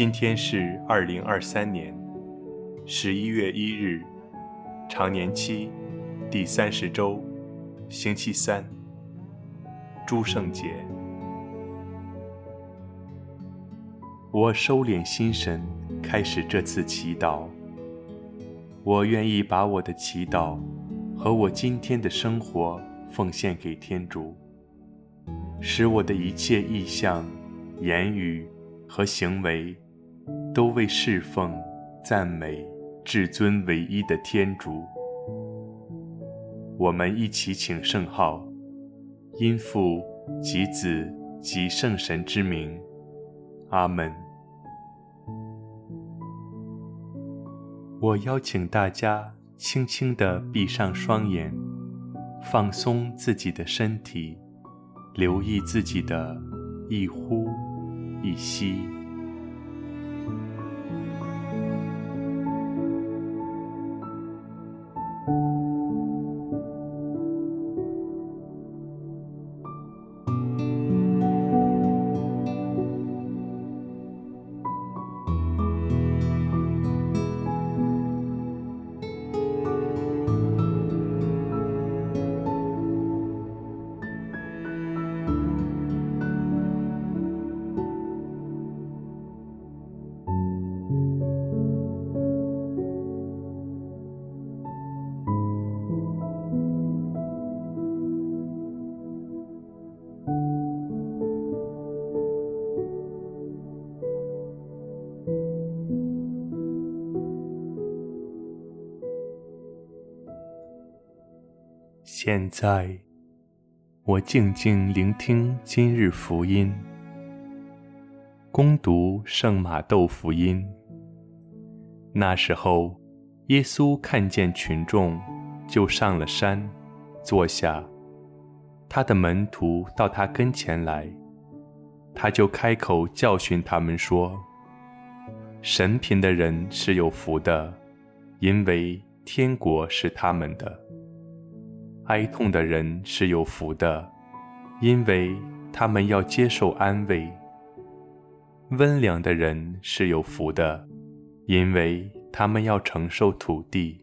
今天是二零二三年十一月一日，常年期第三十周，星期三，诸圣节。我收敛心神，开始这次祈祷。我愿意把我的祈祷和我今天的生活奉献给天主，使我的一切意向、言语和行为都为侍奉、赞美至尊唯一的天主。我们一起请圣号，因父及子及圣神之名，阿门。我邀请大家轻轻地闭上双眼，放松自己的身体，留意自己的一呼一吸。现在，我静静聆听今日福音。恭读圣马窦福音。那时候，耶稣看见群众，就上了山，坐下。他的门徒到他跟前来，他就开口教训他们说：“神贫的人是有福的，因为天国是他们的。”哀痛的人是有福的，因为他们要接受安慰；温良的人是有福的，因为他们要承受土地；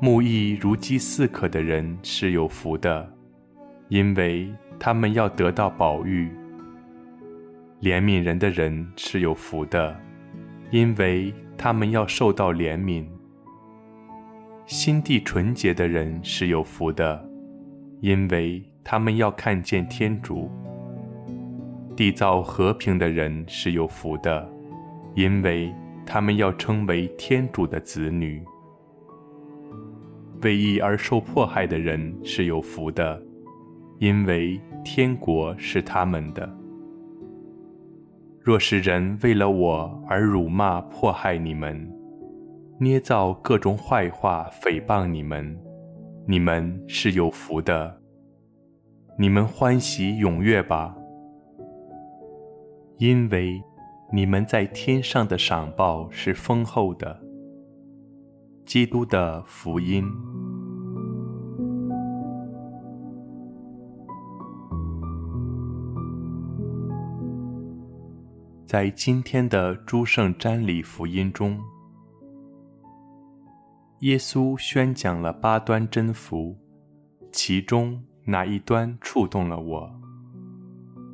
木易如饥似渴的人是有福的，因为他们要得到宝玉；怜悯人的人是有福的，因为他们要受到怜悯。心地纯洁的人是有福的，因为他们要看见天主；缔造和平的人是有福的，因为他们要称为天主的子女；为义而受迫害的人是有福的，因为天国是他们的。若是人为了我而辱骂迫害你们，捏造各种坏话诽谤你们，你们是有福的。你们欢喜踊跃吧，因为你们在天上的赏报是丰厚的。基督的福音。在今天的诸圣瞻礼福音中。耶稣宣讲了八端真福，其中哪一端触动了我？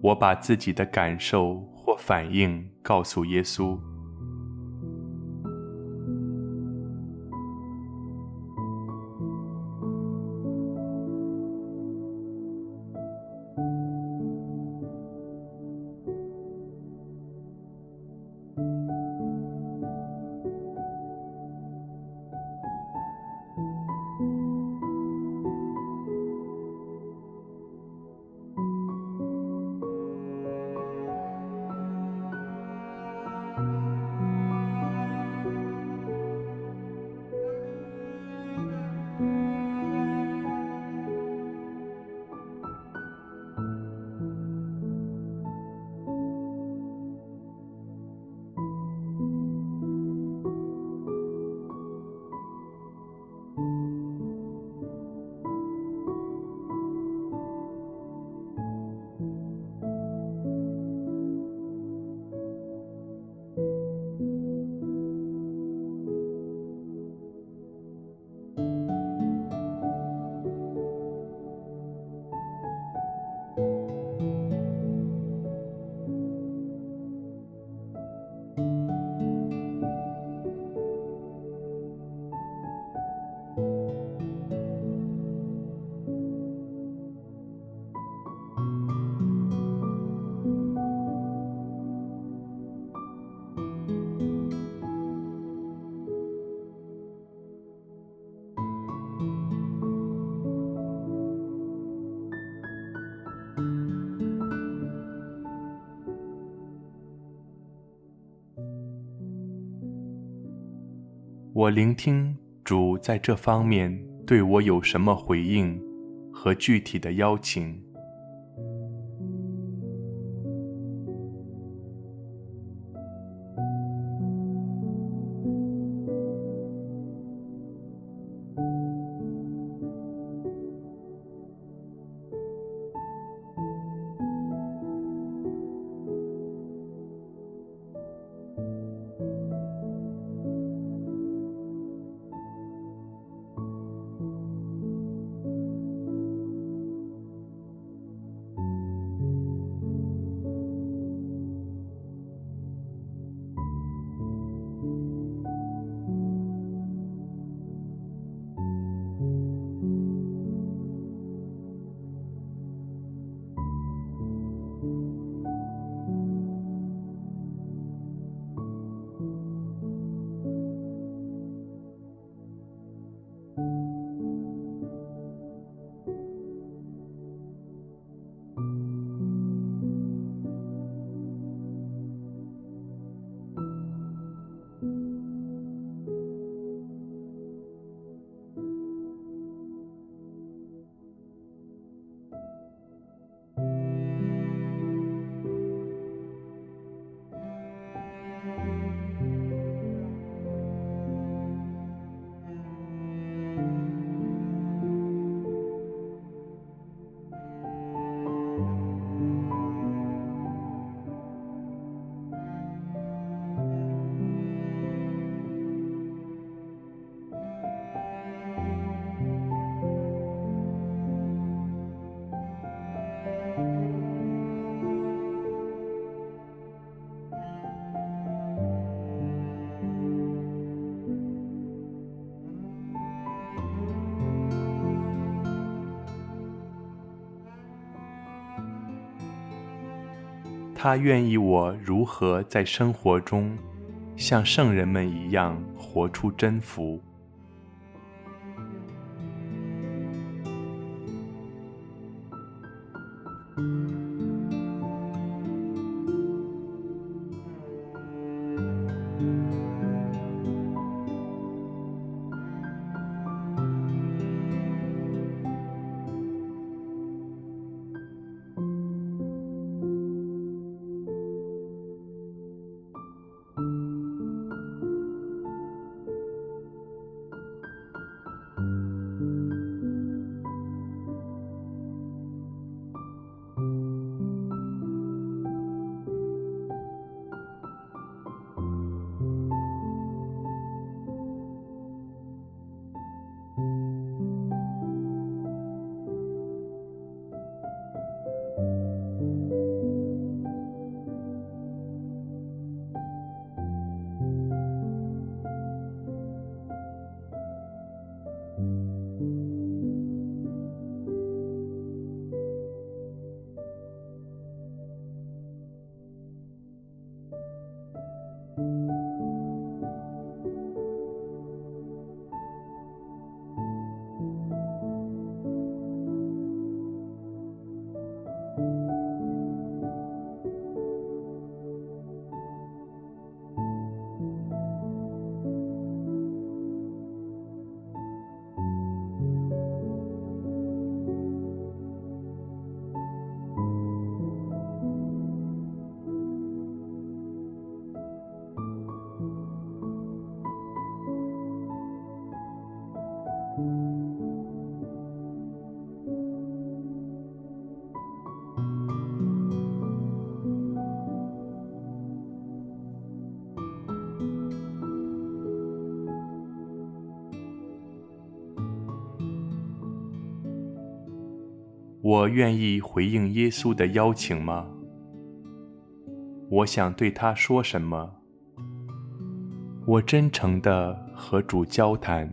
我把自己的感受或反应告诉耶稣。我聆听主在这方面对我有什么回应和具体的邀请。他愿意我如何在生活中像圣人们一样活出真福。我愿意回应耶稣的邀请吗？我想对他说什么？我真诚地和主交谈。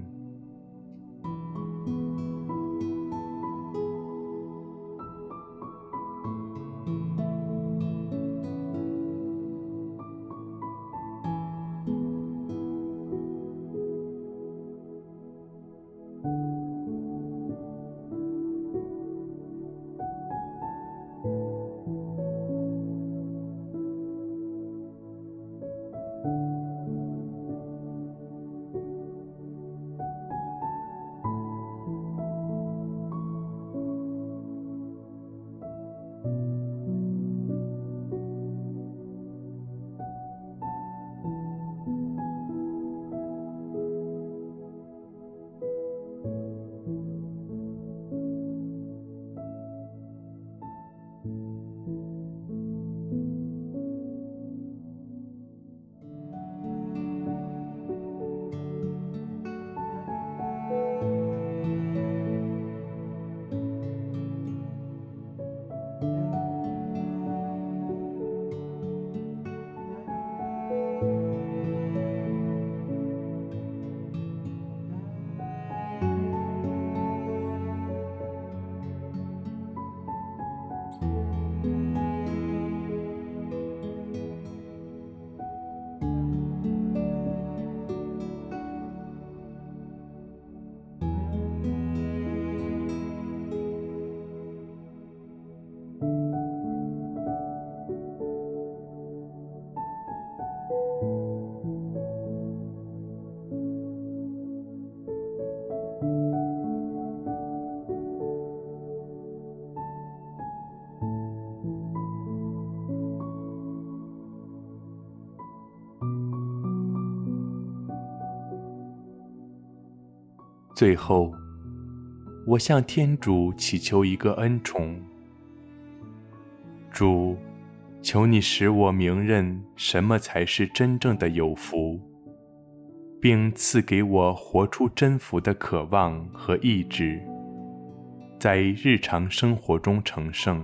最后，我向天主祈求一个恩宠：主，求你使我明认什么才是真正的有福，并赐给我活出真福的渴望和意志，在日常生活中成圣。